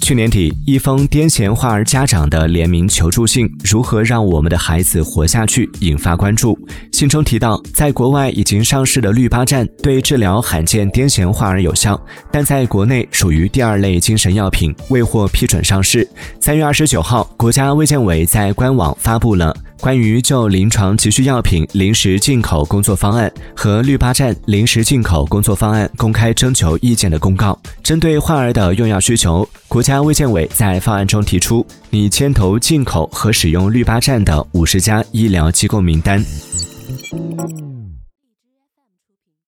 去年底，一封癫痫患儿家长的联名求助信“如何让我们的孩子活下去”引发关注。信中提到，在国外已经上市的氯巴站对治疗罕见癫痫患儿有效，但在国内属于第二类精神药品，未获批准上市。三月二十九号，国家卫健委在官网发布了。关于就临床急需药品临时进口工作方案和绿巴站临时进口工作方案公开征求意见的公告，针对患儿的用药需求，国家卫健委在方案中提出拟牵头进口和使用绿巴站的五十家医疗机构名单。